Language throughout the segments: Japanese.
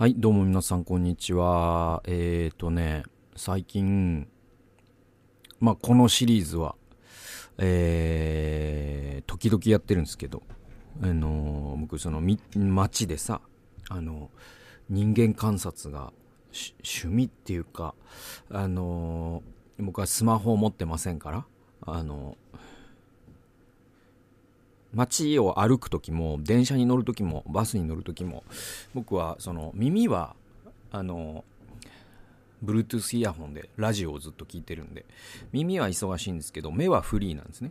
はい、どうも皆さん、こんにちは。えーとね、最近、まあ、このシリーズは、えー、時々やってるんですけど、あのー僕、その、街でさ、あの、人間観察が趣味っていうか、あのー僕はスマホを持ってませんから、あの街を歩く時も電車に乗る時もバスに乗る時も僕はその耳はあの Bluetooth イヤホンでラジオをずっと聞いてるんで耳は忙しいんですけど目はフリーなんですね、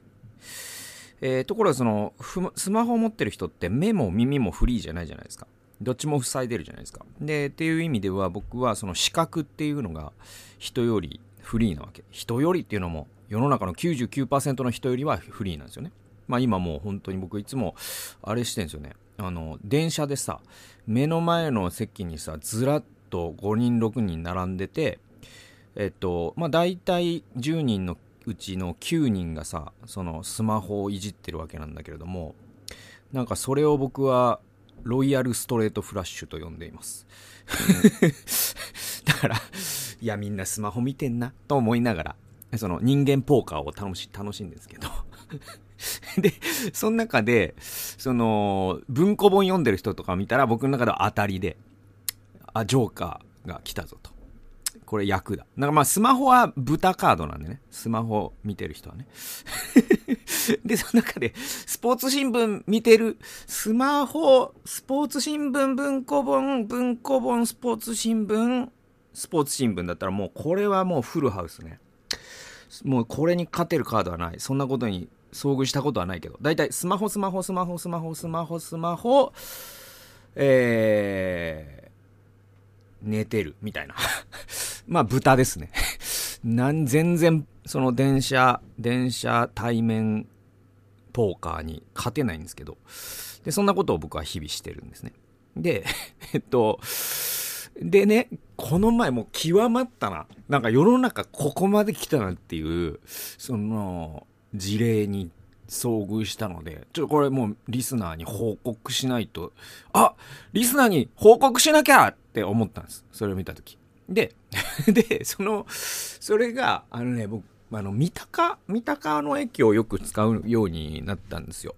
えーところがそのスマホを持ってる人って目も耳もフリーじゃないじゃないですか。どっちも塞いでるじゃないですか。でっていう意味では僕はその視覚っていうのが人よりフリーなわけ。人よりっていうのも世の中の99%の人よりはフリーなんですよね。まあ今もう本当に僕いつもあれしてんですよね。あの、電車でさ、目の前の席にさ、ずらっと5人6人並んでて、えっと、まあ大体10人のうちの9人がさ、そのスマホをいじってるわけなんだけれども、なんかそれを僕はロイヤルストレートフラッシュと呼んでいます。だから、いやみんなスマホ見てんなと思いながら、その人間ポーカーを楽し楽しんでるんですけど。で、その中で、その、文庫本読んでる人とか見たら僕の中では当たりで、あ、ジョーカーが来たぞと。これ役だ。なんかまあスマホは豚カードなんでね。スマホ見てる人はね。で、その中で、スポーツ新聞見てる、スマホ、スポーツ新聞、文庫本、文庫本、スポーツ新聞、スポーツ新聞だったらもうこれはもうフルハウスね。もうこれに勝てるカードはない。そんなことに遭遇したことはないけど。だいたいスマホ、スマホ、スマホ、スマホ、スマホ、スマホ、えー、寝てるみたいな。まあ豚ですね。なん、全然、その電車、電車対面ポーカーに勝てないんですけど。で、そんなことを僕は日々してるんですね。で、えっと、でね、この前もう極まったな。なんか世の中ここまで来たなっていう、その、事例に遭遇したので、ちょっとこれもうリスナーに報告しないと、あリスナーに報告しなきゃって思ったんです。それを見たとき。で、で、その、それが、あのね、僕、あの、三鷹、三鷹の駅をよく使うようになったんですよ。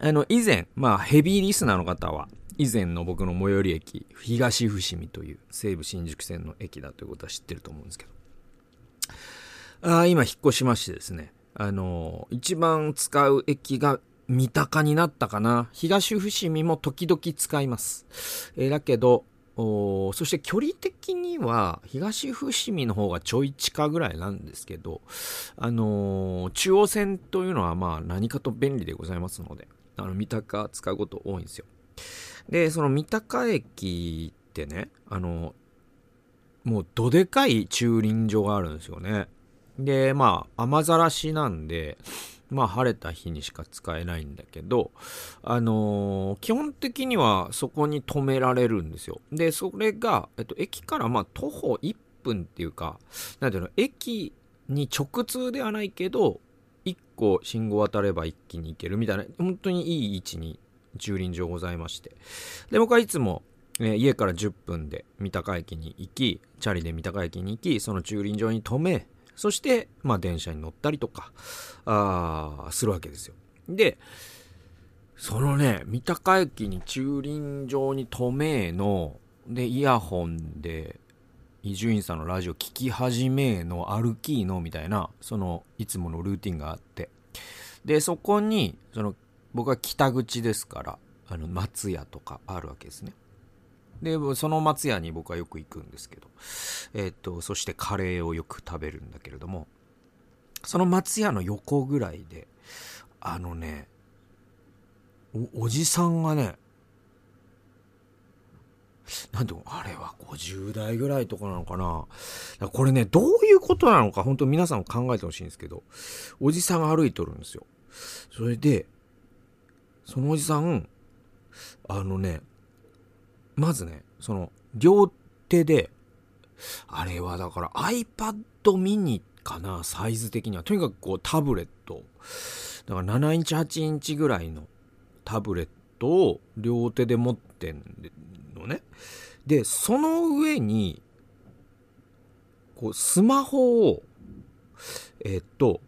あの、以前、まあ、ヘビーリスナーの方は、以前の僕の最寄り駅、東伏見という西武新宿線の駅だということは知ってると思うんですけど。あ今引っ越しましてですね、あの一番使う駅が三鷹になったかな。東伏見も時々使います。えーだけど、そして距離的には東伏見の方がちょい近ぐらいなんですけど、あのー中央線というのはまあ何かと便利でございますので、あの三鷹使うこと多いんですよ。で、その三鷹駅ってね、あの、もうどでかい駐輪場があるんですよね。で、まあ、雨ざらしなんで、まあ、晴れた日にしか使えないんだけど、あのー基本的にはそこに止められるんですよ。で、それが、えっと、駅からまあ、徒歩1分っていうか、なんていうの、駅に直通ではないけど、1個信号渡れば一気に行けるみたいな、本当にいい位置に駐輪場ございまして。で、僕はいつも、え家から10分で三鷹駅に行き、チャリで三鷹駅に行き、その駐輪場に止め、そして、まあ、電車に乗ったりとか、あーするわけですよ。で、そのね、三鷹駅に駐輪場に止めの、で、イヤホンで、伊集院さんのラジオ聞き始めの歩きのみたいな、その、いつものルーティンがあって。で、そこに、その、僕は北口ですから、あの、松屋とかあるわけですね。で、その松屋に僕はよく行くんですけど、えっと、そしてカレーをよく食べるんだけれども、その松屋の横ぐらいで、あのね、お、おじさんがね、なんていうのあれは50代ぐらいとかなのかな。これね、どういうことなのか、本当皆さんも考えてほしいんですけど、おじさんが歩いとるんですよ。それで、そのおじさん、あのね、まずね、その、両手で、あれはだから iPad mini かな、サイズ的には。とにかくこうタブレット。だから7インチ、8インチぐらいのタブレットを両手で持ってんのね。で、その上に、こう、スマホを、えっと、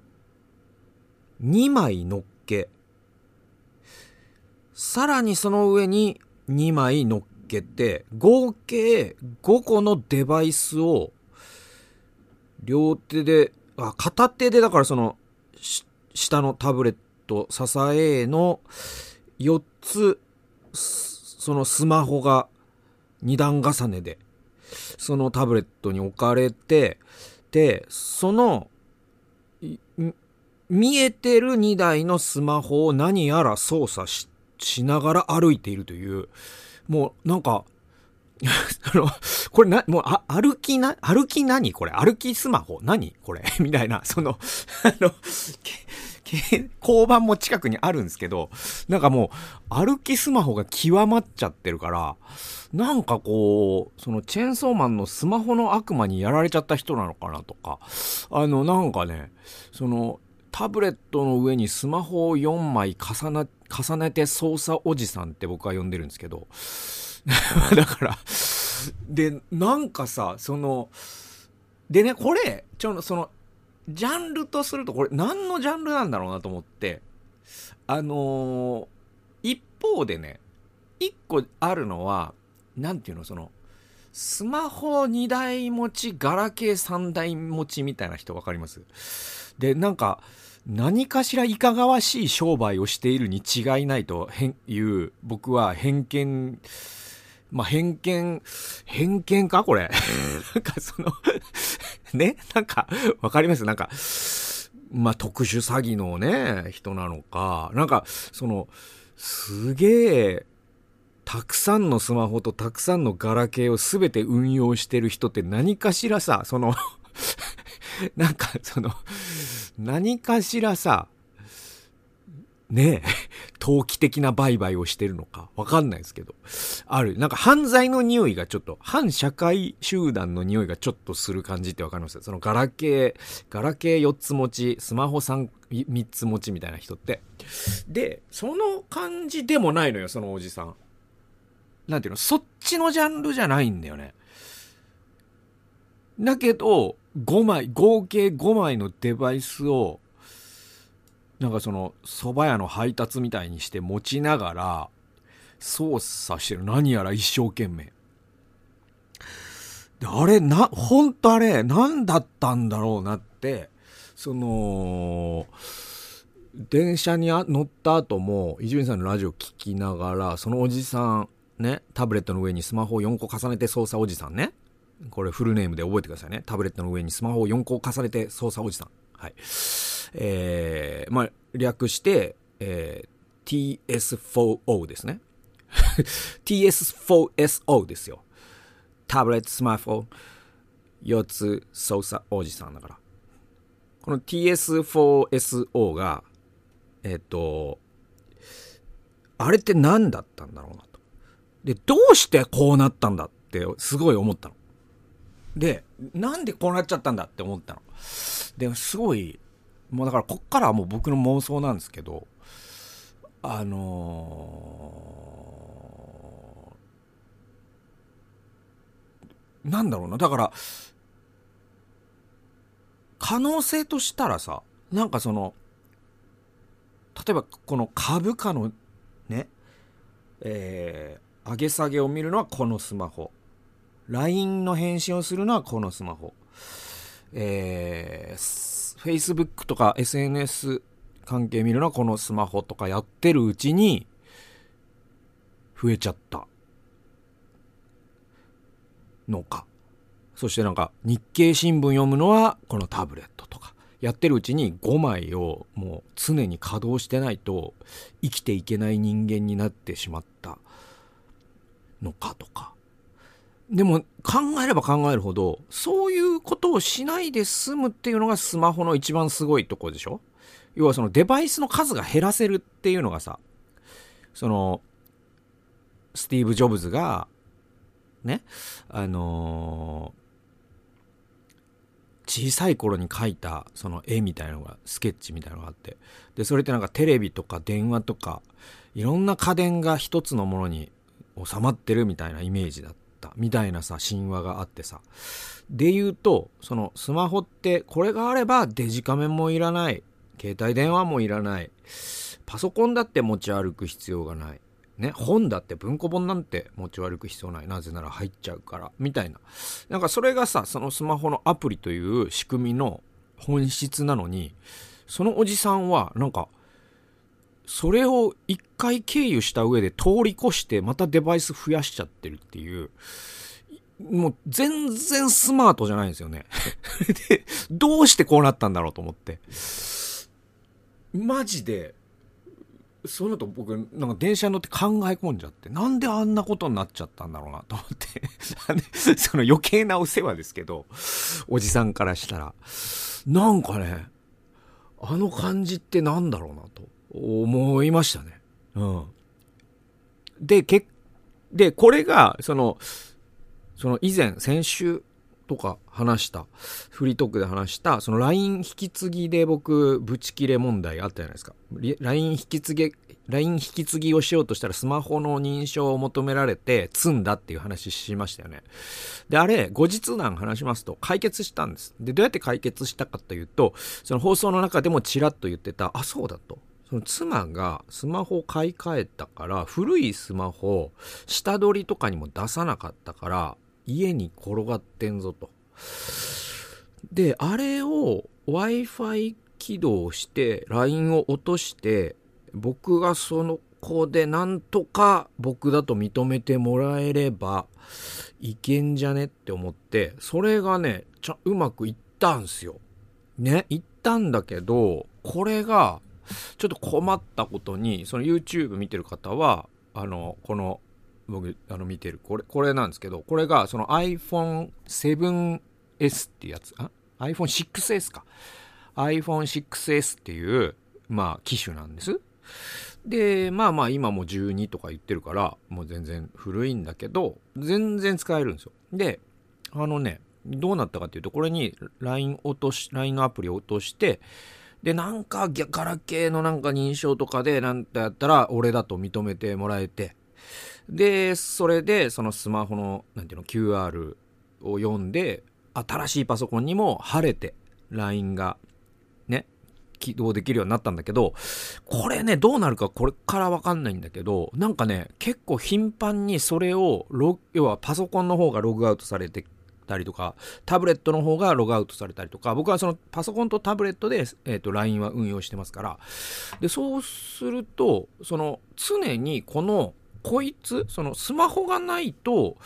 2枚乗っけ、さらにその上に2枚乗っけて、合計5個のデバイスを、両手で、あ、片手でだからその、下のタブレット、支えの4つ、そのスマホが2段重ねで、そのタブレットに置かれて、で、その、見えてる2台のスマホを何やら操作ししながら歩いているという、もうなんか、あの、これな、もう、あ、歩きな、歩き何？これ？歩きスマホ？何？これ？みたいな、その、あの、交番も近くにあるんですけど、なんかもう、歩きスマホが極まっちゃってるから、なんかこう、そのチェーンソーマンのスマホの悪魔にやられちゃった人なのかなとか、あの、なんかね、その、タブレットの上にスマホを4枚重ね、重ねて操作おじさんって僕は呼んでるんですけど、だからで、なんかさ、その、でね、これ、ちょ、その、ジャンルとすると、これ何のジャンルなんだろうなと思って、あのー、一方でね、一個あるのは、なんていうの、その、スマホ2台持ち、ガラケー3台持ちみたいな人わかります？で、なんか、何かしらいかがわしい商売をしているに違いないという、僕は偏見、まあ、偏見、偏見かこれ。なんかその ね、なんか、わかります？なんか、まあ、特殊詐欺のね、人なのか、なんか、その、すげえ、たくさんのスマホとたくさんのガラケーを全て運用してる人って何かしらさ、その なんかその、何かしらさ、ねえ、投機的な売買をしてるのか、わかんないですけど。ある。なんか犯罪の匂いがちょっと、反社会集団の匂いがちょっとする感じってわかります？そのガラケー、ガラケー4つ持ち、スマホ3、3つ持ちみたいな人って。で、その感じでもないのよ、そのおじさん。なんていうの、そっちのジャンルじゃないんだよね。だけど、5枚、合計5枚のデバイスをなんかその蕎麦屋の配達みたいにして持ちながら操作してる。何やら一生懸命。あれな本当あれ何だったんだろうなってその電車に乗った後も伊集院さんのラジオ聞きながらそのおじさんねタブレットの上にスマホを4個重ねて操作おじさんね。これフルネームで覚えてくださいねタブレットの上にスマホを4個重ねて操作おじさんはいえー、まあ、略して、えー、TS4O ですね。TS4SO ですよ。タブレット、スマホ、4つ操作おじさんだから。この TS4SO が、えっ、ー、と、あれって何だったんだろうなと。で、どうしてこうなったんだってすごい思ったの。で、なんでこうなっちゃったんだって思ったの。で、すごいもうだからこっからはもう僕の妄想なんですけどあのー、なんだろうなだから可能性としたらさなんかその例えばこの株価のねえー、上げ下げを見るのはこのスマホ LINE の返信をするのはこのスマホえー Facebook とか SNS 関係見るのはこのスマホとかやってるうちに増えちゃったのか。そしてなんか日経新聞読むのはこのタブレットとか。やってるうちに5枚をもう常に稼働してないと生きていけない人間になってしまったのかとか。でも考えれば考えるほど、そういうことをしないで済むっていうのがスマホの一番すごいとこでしょ？要はそのデバイスの数が減らせるっていうのがさ、その、スティーブ・ジョブズが、ね、あのー、小さい頃に描いたその絵みたいなのが、スケッチみたいなのがあって、で、それってなんかテレビとか電話とか、いろんな家電が一つのものに収まってるみたいなイメージだった。ったみたいなさ神話があってさで言うとそのスマホってこれがあればデジカメもいらない携帯電話もいらないパソコンだって持ち歩く必要がないね、本だって文庫本なんて持ち歩く必要ない。なぜなら入っちゃうから。みたいな。なんかそれがさ、そのスマホのアプリという仕組みの本質なのに、そのおじさんはなんか、それを一回経由した上で通り越してまたデバイス増やしちゃってるっていう、もう全然スマートじゃないんですよね。で、どうしてこうなったんだろうと思って。マジで、その後僕、なんか電車に乗って考え込んじゃって、なんであんなことになっちゃったんだろうなと思って その余計なお世話ですけど、おじさんからしたら。なんかね、あの感じってなんだろうなと思いましたね。うん。で、け、で、これが、その、その以前、先週とか話した、フリートークで話した、その LINE 引き継ぎで僕、ブチ切れ問題あったじゃないですか。LINE 引き継ぎ、LINE 引き継ぎをしようとしたらスマホの認証を求められて積んだっていう話しましたよね。で、あれ、後日談話しますと解決したんです。で、どうやって解決したかというと、その放送の中でもちらっと言ってた、あ、そうだと。その妻がスマホを買い替えたから、古いスマホ、下取りとかにも出さなかったから、家に転がってんぞと。で、あれを Wi-Fi 起動して LINE を落として僕がその子でなんとか僕だと認めてもらえればいけんじゃねって思ってそれがねちゃうまくいったんすよ。ねいったんだけどこれがちょっと困ったことにその YouTube 見てる方はあのこの僕あの見てる。これこれなんですけどこれがその iPhone7S ってやつあ？iPhone6S か。iPhone6S っていうまあ機種なんです。でまあまあ今も12とか言ってるからもう全然古いんだけど全然使えるんですよ。であのねどうなったかっていうとこれに LINE 落とし LINE のアプリを落としてでなんかガラケーのなんか認証とかでなんてやったら俺だと認めてもらえて。で、それで、そのスマホの、なんていうの、QR を読んで、新しいパソコンにも晴れて、LINE が、ね、起動できるようになったんだけど、これね、どうなるかこれからわかんないんだけど、なんかね、結構頻繁にそれを、要はパソコンの方がログアウトされてたりとか、タブレットの方がログアウトされたりとか、僕はそのパソコンとタブレットで、えっ、ー、と、LINE は運用してますから、で、そうすると、その、常にこの、こいつ、そのスマホがないと、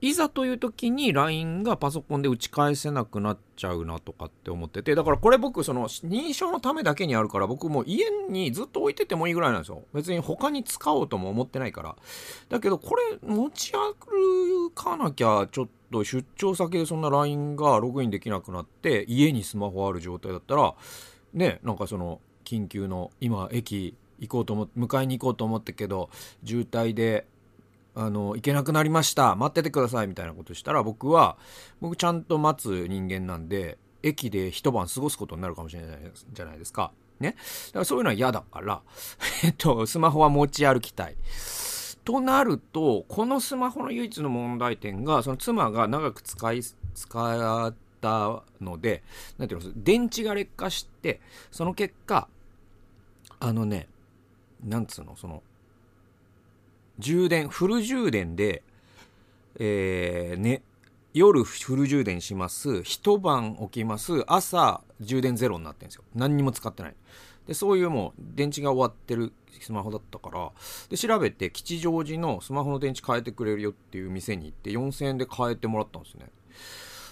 いざという時に LINE がパソコンで打ち返せなくなっちゃうなとかって思ってて、だからこれ僕その認証のためだけにあるから僕もう家にずっと置いててもいいぐらいなんですよ。別に他に使おうとも思ってないから。だけどこれ持ち歩かなきゃちょっと出張先でそんな LINE がログインできなくなって家にスマホある状態だったら、ね、なんかその緊急の今駅行こうと思って迎えに行こうと思ったけど渋滞であの行けなくなりました待っててくださいみたいなことしたら僕は僕ちゃんと待つ人間なんで駅で一晩過ごすことになるかもしれないじゃないですか。ね。だからそういうのは嫌だから、えっと、スマホは持ち歩きたい。となると、このスマホの唯一の問題点が、その妻が長く使い、使ったので、なんていうの、電池が劣化して、その結果、あのね、なんつうの、その、充電、フル充電で、えー、ね、夜フル充電します。一晩起きます。朝充電ゼロになってるんですよ。何にも使ってない。で、そういうもう電池が終わってるスマホだったから、で、調べて吉祥寺のスマホの電池変えてくれるよっていう店に行って4000円で変えてもらったんですね。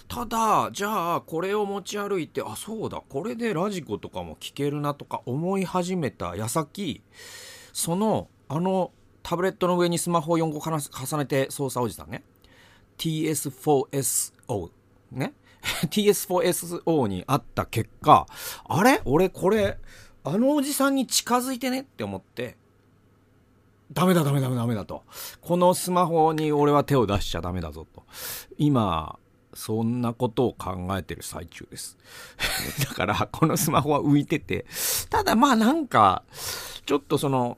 ただ、じゃあこれを持ち歩いて、あ、そうだ、これでラジコとかも聞けるなとか思い始めた矢先、その、あの、タブレットの上にスマホを4個重ねて操作おじさんね。TS4SO。ね。TS4SO にあった結果、あれ？俺これ、あのおじさんに近づいてねって思って、ダメだダメだダメだと。このスマホに俺は手を出しちゃダメだぞと。今、そんなことを考えてる最中です。だから、このスマホは浮いてて、ただまあなんか、ちょっとその、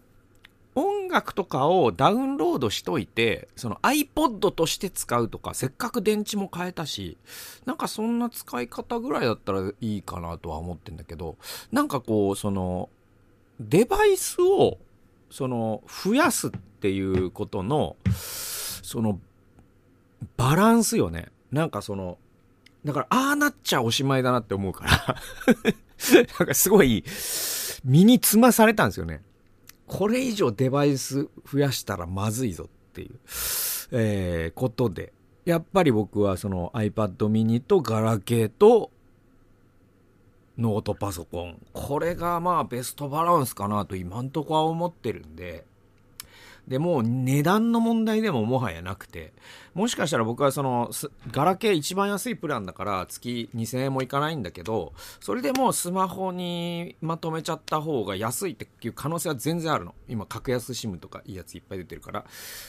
楽とかをダウンロードしといて、その iPod として使うとか、せっかく電池も変えたし、なんかそんな使い方ぐらいだったらいいかなとは思ってんだけど、なんかこう、その、デバイスを、その、増やすっていうことの、その、バランスよね。なんかその、だから、ああなっちゃおしまいだなって思うから なんかすごい、身につまされたんですよね。これ以上デバイス増やしたらまずいぞっていう、えー、ことで、やっぱり僕はその iPad mini とガラケーとノートパソコン。これがまあベストバランスかなと今んとこは思ってるんで、で、もう値段の問題でももはやなくて、もしかしたら僕はその、ガラケー一番安いプランだから月2000円もいかないんだけど、それでもスマホにまとめちゃった方が安いっていう可能性は全然あるの。今、格安 SIM とかいいやついっぱい出てるから。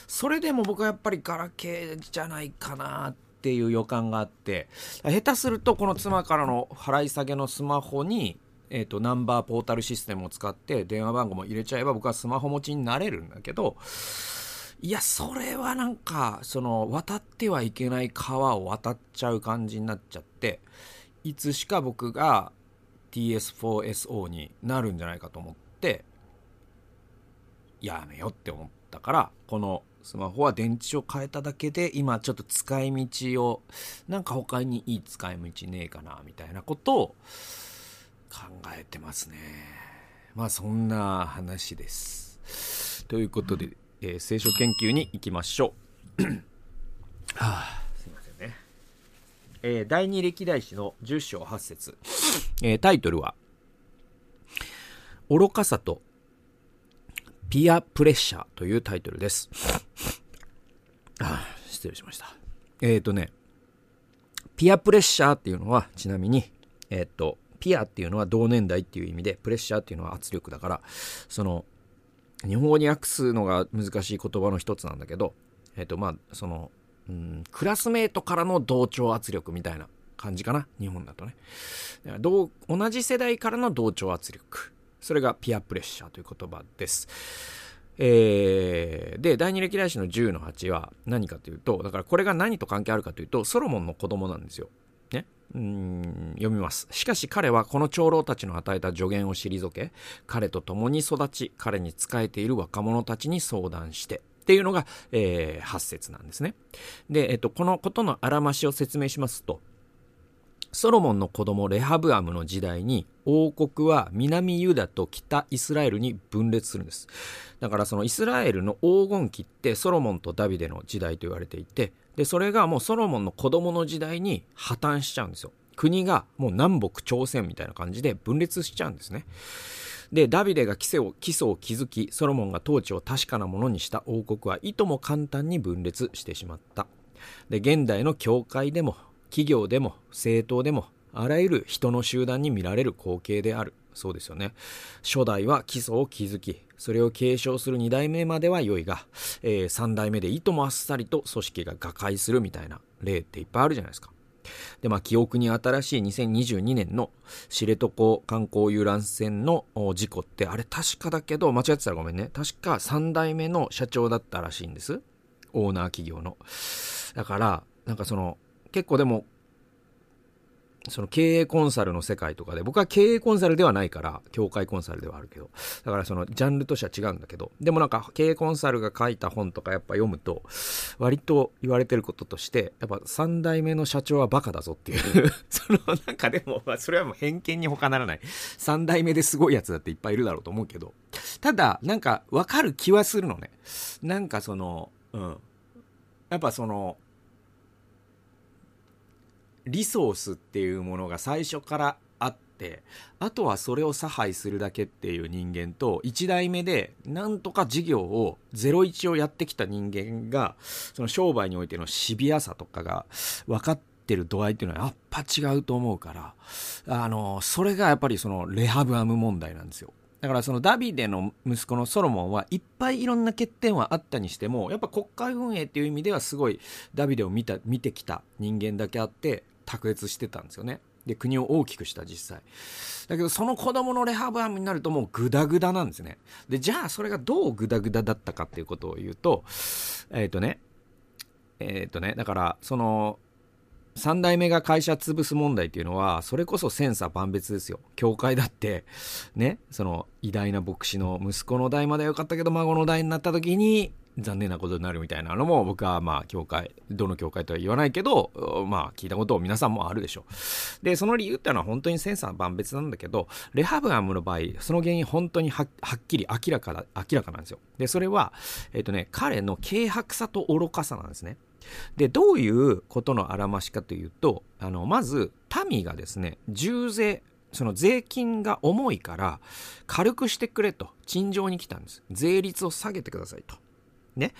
それでも僕はやっぱりガラケーじゃないかなっていう予感があって、下手するとこの妻からの払い下げのスマホにえーと、ナンバーポータルシステムを使って電話番号も入れちゃえば僕はスマホ持ちになれるんだけどいやそれはなんかその渡ってはいけない川を渡っちゃう感じになっちゃっていつしか僕が TS4SO になるんじゃないかと思ってやめようって思ったからこのスマホは電池を変えただけで今ちょっと使い道をなんか他にいい使い道ねえかなみたいなことを考えてますね。まあそんな話です。ということで、えー、聖書研究に行きましょう。は あ、すいませんね。えー、第二歴代史の10章8節、えー、タイトルは、愚かさとピアプレッシャーというタイトルです。あ失礼しました。えっ、ー、とね、ピアプレッシャーっていうのは、ちなみに、えっ、ー、と、ピアっていうのは同年代っていう意味で、プレッシャーっていうのは圧力だから、その、日本語に訳すのが難しい言葉の一つなんだけど、えっ、ー、と、まあ、その、うん、クラスメートからの同調圧力みたいな感じかな。日本だとね。同同じ世代からの同調圧力。それがピアプレッシャーという言葉です。えー、で、第二歴代史の10の8は何かというと、だからこれが何と関係あるかというと、ソロモンの子供なんですよ。うん読みます。しかし彼はこの長老たちの与えた助言を退け、彼と共に育ち、彼に仕えている若者たちに相談して、っていうのが、えー、8節なんですね。で、えっと、このことのあらましを説明しますと、ソロモンの子供レハブアムの時代に王国は南ユダと北イスラエルに分裂するんです。だからそのイスラエルの黄金期ってソロモンとダビデの時代と言われていて、で、それがもうソロモンの子供の時代に破綻しちゃうんですよ。国がもう南北朝鮮みたいな感じで分裂しちゃうんですね。で、ダビデが基礎を基礎を築き、ソロモンが統治を確かなものにした王国はいとも簡単に分裂してしまった。で、現代の教会でも、企業でも、政党でも、あらゆる人の集団に見られる光景である。そうですよね。初代は基礎を築き、それを継承する2代目までは良いが、えー、3代目でいともあっさりと組織が瓦解するみたいな例っていっぱいあるじゃないですか。で、まあ、記憶に新しい2022年の知床観光遊覧船の事故って、あれ確かだけど、間違ってたらごめんね。確か3代目の社長だったらしいんです。オーナー企業の。だから、なんかその、結構でもその経営コンサルの世界とかで、僕は経営コンサルではないから、協会コンサルではあるけど、だからそのジャンルとしては違うんだけど、でもなんか経営コンサルが書いた本とかやっぱ読むと、割と言われてることとして、やっぱ3代目の社長はバカだぞっていう そのなんかでも、それはもう偏見に他ならない。3代目ですごいやつだっていっぱいいるだろうと思うけど、ただ、なんかわかる気はするのね。なんかその、うん。やっぱその、リソースっていうものが最初からあってあとはそれを差配するだけっていう人間と1代目でなんとか事業を01をやってきた人間がその商売においてのシビアさとかが分かってる度合いっていうのはやっぱ違うと思うからあのそれがやっぱりそのレハブアム問題なんですよ。だからそのダビデの息子のソロモンはいっぱいいろんな欠点はあったにしてもやっぱ国会運営っていう意味ではすごいダビデを見た見てきた人間だけあって卓越してたんですよね。で国を大きくした実際だけどその子供のレハブアムになるともうグダグダなんですねでじゃあそれがどうグダグダだったかっていうことを言うとえっ、ー、とねえっ、ー、とねだからその3代目が会社潰す問題っていうのは、それこそ千差万別ですよ。教会だって、ね、その偉大な牧師の息子の代まではよかったけど、孫の代になった時に、残念なことになるみたいなのも僕はまあ教会どの教会とは言わないけどまあ聞いたことを皆さんもあるでしょう。でその理由っていうのは本当に千差万別なんだけどレハブアムの場合その原因本当にはっきり明らかだ明らかなんですよ。でそれはえっ、ー、とね彼の軽薄さと愚かさなんですね。でどういうことのあらましかというとあのまず民がですね重税その税金が重いから軽くしてくれと陳情に来たんです。税率を下げてくださいと。ね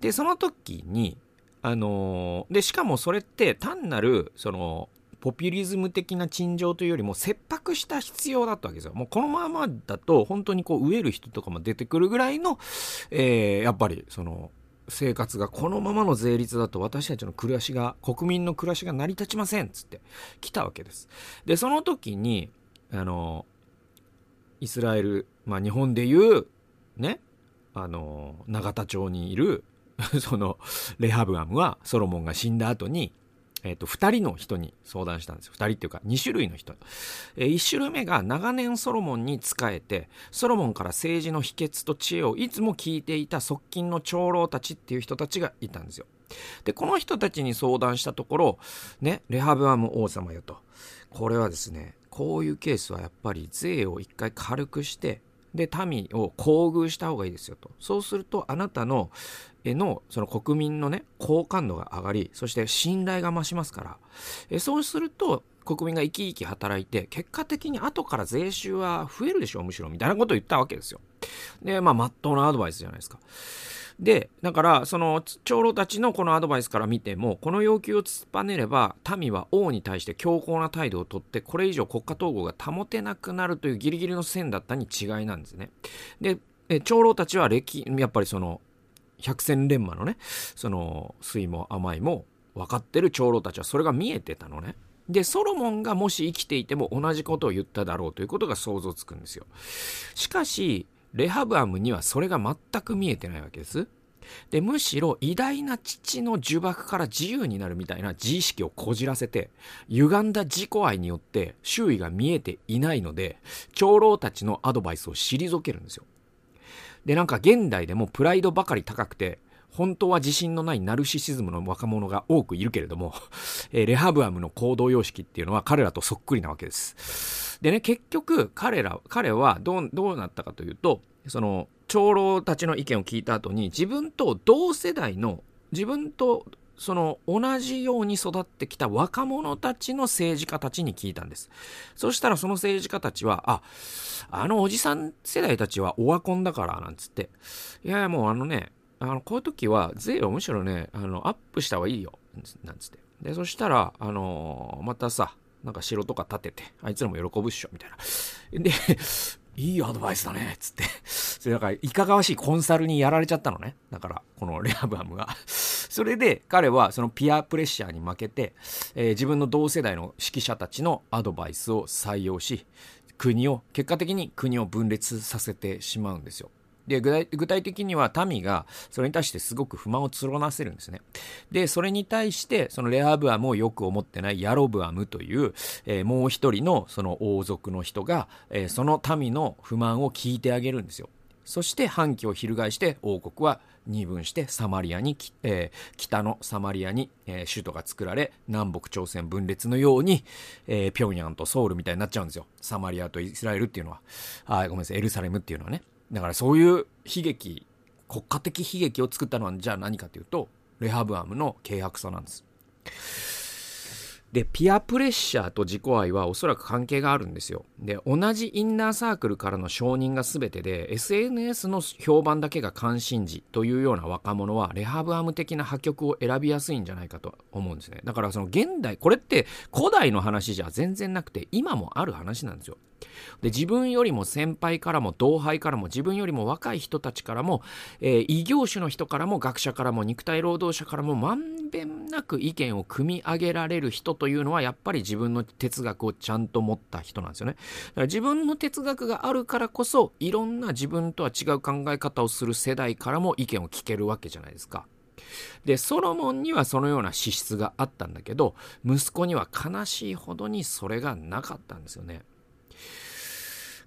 でその時にあのでしかもそれって単なるそのポピュリズム的な陳情というよりも切迫した必要だったわけですよ。もうこのままだと本当にこう飢える人とかも出てくるぐらいの、えー、やっぱりその生活がこのままの税率だと私たちの暮らしが国民の暮らしが成り立ちませんっつって来たわけですでその時にあのイスラエルまあ日本でいうねあの永田町にいる そのレハブアムはソロモンが死んだ後にえっ、ー、と、2人の人に相談したんですよ。2人っていうか、2種類の人。えー、1種類目が長年ソロモンに仕えて、ソロモンから政治の秘訣と知恵をいつも聞いていた側近の長老たちっていう人たちがいたんですよ。で、この人たちに相談したところ、ね、レハブアム王様よと。これはですね、こういうケースはやっぱり税を一回軽くして、で、民を厚遇した方がいいですよと。そうすると、あなたの、への、その国民のね、好感度が上がり、そして信頼が増しますから、えそうすると、国民が生き生き働いて、結果的に後から税収は増えるでしょう、むしろ、みたいなことを言ったわけですよ。で、まあ、まっとうなアドバイスじゃないですか。で、だから、その長老たちのこのアドバイスから見ても、この要求を突っぱねれば、民は王に対して強硬な態度をとって、これ以上国家統合が保てなくなるというギリギリの線だったに違いなんですね。で、長老たちは歴、やっぱりその、百戦錬磨のね、その、酸いも甘いも分かってる長老たちはそれが見えてたのね。で、ソロモンがもし生きていても同じことを言っただろうということが想像つくんですよ。しかし、レハブアムにはそれが全く見えてないわけです。で、むしろ偉大な父の呪縛から自由になるみたいな自意識をこじらせて、歪んだ自己愛によって周囲が見えていないので、長老たちのアドバイスを退けるんですよ。で、なんか現代でもプライドばかり高くて、本当は自信のないナルシシズムの若者が多くいるけれども、えレハブアムの行動様式っていうのは彼らとそっくりなわけです。でね、結局彼ら、彼はどう、どうなったかというと、その、長老たちの意見を聞いた後に自分と同世代の、自分とその同じように育ってきた若者たちの政治家たちに聞いたんです。そしたらその政治家たちは、あ、あのおじさん世代たちはオワコンだから、なんつって。いやいやもうあのね、あの、こういう時は税をむしろね、あの、アップした方がいいよ。なんつって。で、そしたら、あのー、またさ、なんか城とか建てて、あいつらも喜ぶっしょ、みたいな。で、いいアドバイスだね、つって。それだから、いかがわしいコンサルにやられちゃったのね。だから、このレアブアムが。それで、彼はそのピアプレッシャーに負けて、えー、自分の同世代の指揮者たちのアドバイスを採用し、国を、結果的に国を分裂させてしまうんですよ。で具体的には民がそれに対してすごく不満を募らせるんですね。で、それに対してそのレアブアムをよく思ってないヤロブアムという、えー、もう一人のその王族の人が、えー、その民の不満を聞いてあげるんですよ。そして反旗を翻して王国は二分してサマリアに、えー、北のサマリアに、えー、首都が作られ南北朝鮮分裂のように、えー、平壌とソウルみたいになっちゃうんですよサマリアとイスラエルっていうのはあごめんなさいエルサレムっていうのはねだからそういう悲劇、国家的悲劇を作ったのはじゃあ何かというと、レハブアムの軽薄さなんです。で、ピアプレッシャーと自己愛はおそらく関係があるんですよ。で、同じインナーサークルからの承認が全てで、SNS の評判だけが関心事というような若者は、レハブアム的な破局を選びやすいんじゃないかと思うんですね。だからその現代、これって古代の話じゃ全然なくて、今もある話なんですよ。で自分よりも先輩からも同輩からも自分よりも若い人たちからも、えー、異業種の人からも学者からも肉体労働者からも万弁なく意見を組み上げられる人とというのはやっぱり自分の哲学をちゃんと持った人なんですよね。だから自分の哲学があるからこそいろんな自分とは違う考え方をする世代からも意見を聞けるわけじゃないですか。で、ソロモンにはそのような資質があったんだけど、息子には悲しいほどにそれがなかったんですよね。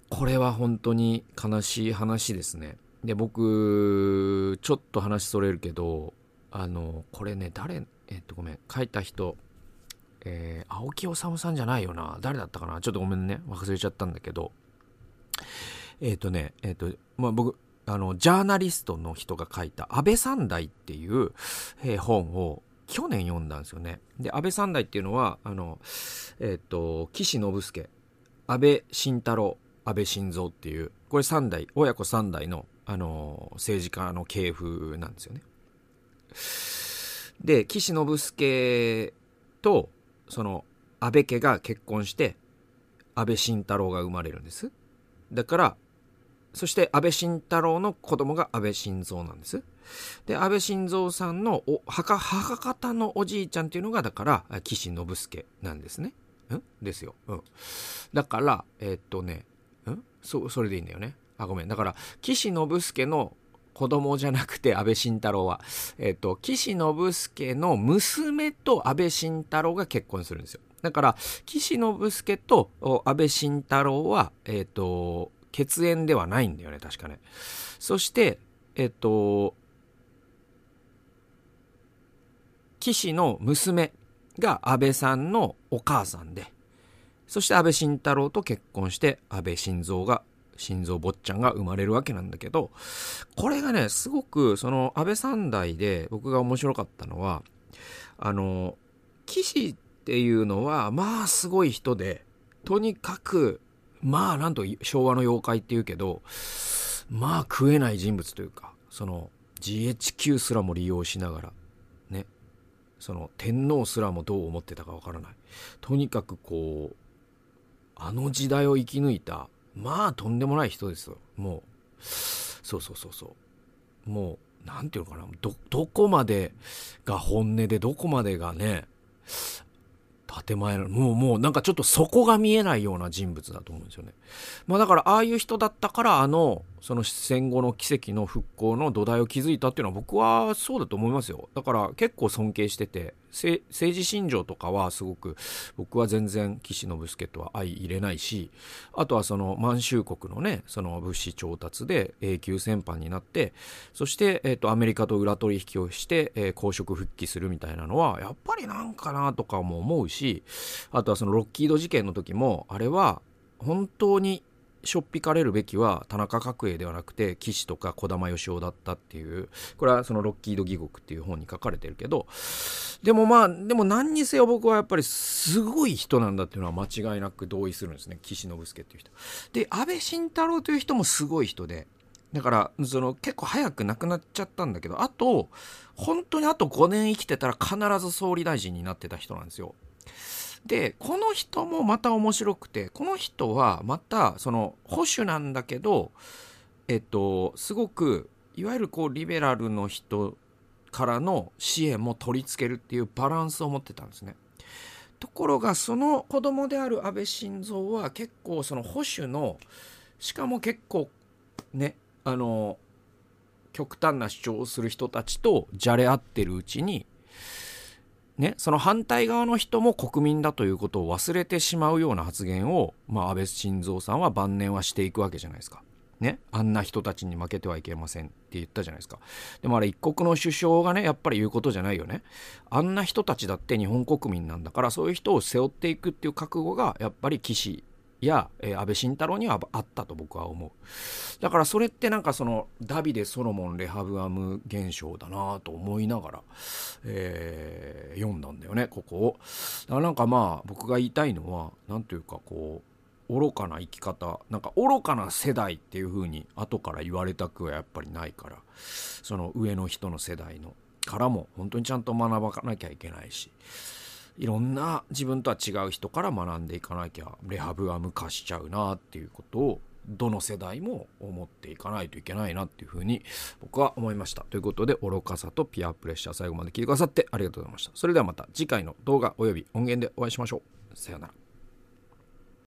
これは本当に悲しい話ですね。で、僕、ちょっと話それるけど、あの、これね、誰、えっと、ごめん、書いた人、えー、青木治さんじゃないよな。誰だったかなちょっとごめんね。忘れちゃったんだけど、えっ、とね、えっ、と、まあ、僕、あの、ジャーナリストの人が書いた安倍三代っていう、えー、本を去年読んだんですよね。で、安倍三代っていうのは、あの、えっ、と、岸信介、安倍晋太郎、安倍晋三っていう、これ三代、親子三代の、あの、政治家の系譜なんですよね。で、岸信介と、その、安倍家が結婚して、安倍晋太郎が生まれるんです。だから、そして安倍晋太郎の子供が安倍晋三なんです。で、安倍晋三さんのお母母方のおじいちゃんっていうのが、だから、岸信介なんですね。ん？ですよ。うん。だから、えー、っとね、ん？そ、それでいいんだよね。あ、ごめん。だから、岸信介の子供じゃなくて安倍晋太郎は、えっ、と、岸信介の娘と安倍晋太郎が結婚するんですよ。だから、岸信介と安倍晋太郎は、えっ、と、血縁ではないんだよね、確かね。そして、えっ、と、岸の娘が安倍さんのお母さんで、そして安倍晋太郎と結婚して安倍晋三が心臓坊ちゃんが生まれるわけなんだけど、これがね、すごく、その、安倍三代で僕が面白かったのは、あの、岸っていうのは、まあ、すごい人で、とにかく、まあ、なんと昭和の妖怪っていうけど、まあ、食えない人物というか、その、GHQ すらも利用しながら、ね、その、天皇すらもどう思ってたかわからない。とにかくこう、あの時代を生き抜いたまあとんでもない人ですよ。もう。そうそうそうそう。もう何て言うのかな。どどこまでが本音でどこまでがね建前のもうもうなんかちょっと底が見えないような人物だと思うんですよね。まあだからああいう人だったからあのその戦後の奇跡の復興の土台を築いたっていうのは僕はそうだと思いますよ。だから結構尊敬してて政治信条とかはすごく僕は全然岸信介とは相入れないしあとはその満州国のねその物資調達で永久戦犯になってそして、えーと、アメリカと裏取引をして、えー、公職復帰するみたいなのはやっぱりなんかなとかも思うしあとはそのロッキード事件の時もあれは本当にしょっぴかれるべきは田中角栄ではなくて岸とか児玉義雄だったっていうこれはそのロッキード義国っていう本に書かれてるけどでもまあでも何にせよ僕はやっぱりすごい人なんだっていうのは間違いなく同意するんですね。岸信介っていう人。で安倍晋太郎という人もすごい人でだからその結構早く亡くなっちゃったんだけどあと本当にあと5年生きてたら必ず総理大臣になってた人なんですよ。でこの人もまた面白くてこの人はまたその保守なんだけどえっとすごくいわゆるこうリベラルの人からの支援も取り付けるっていうバランスを持ってたんですね。ところがその子供である安倍晋三は結構その保守のしかも結構ねあの極端な主張をする人たちとじゃれ合ってるうちにね、その反対側の人も国民だということを忘れてしまうような発言を、まあ、安倍晋三さんは晩年はしていくわけじゃないですか。ね、あんな人たちに負けてはいけませんって言ったじゃないですか。でもあれ一国の首相がね、やっぱり言うことじゃないよね。あんな人たちだって日本国民なんだから、そういう人を背負っていくっていう覚悟が、やっぱり岸や、えー、安倍晋太郎にはあったと僕は思う。だからそれってなんかそのダビデ・ソロモン・レハブアム現象だなと思いながら、えー、読んだんだよね、ここを。だからなんかまあ僕が言いたいのは、何というかこう、愚かな生き方、なんか愚かな世代っていう風に後から言われたくはやっぱりないから、その上の人の世代のからも本当にちゃんと学ばなきゃいけないし、いろんな自分とは違う人から学んでいかなきゃレハブは無化しちゃうなっていうことをどの世代も思っていかないといけないなっていうふうに僕は思いました。ということで愚かさとピアプレッシャー最後まで聞いてくださってありがとうございました。それではまた次回の動画および音源でお会いしましょう。さようなら。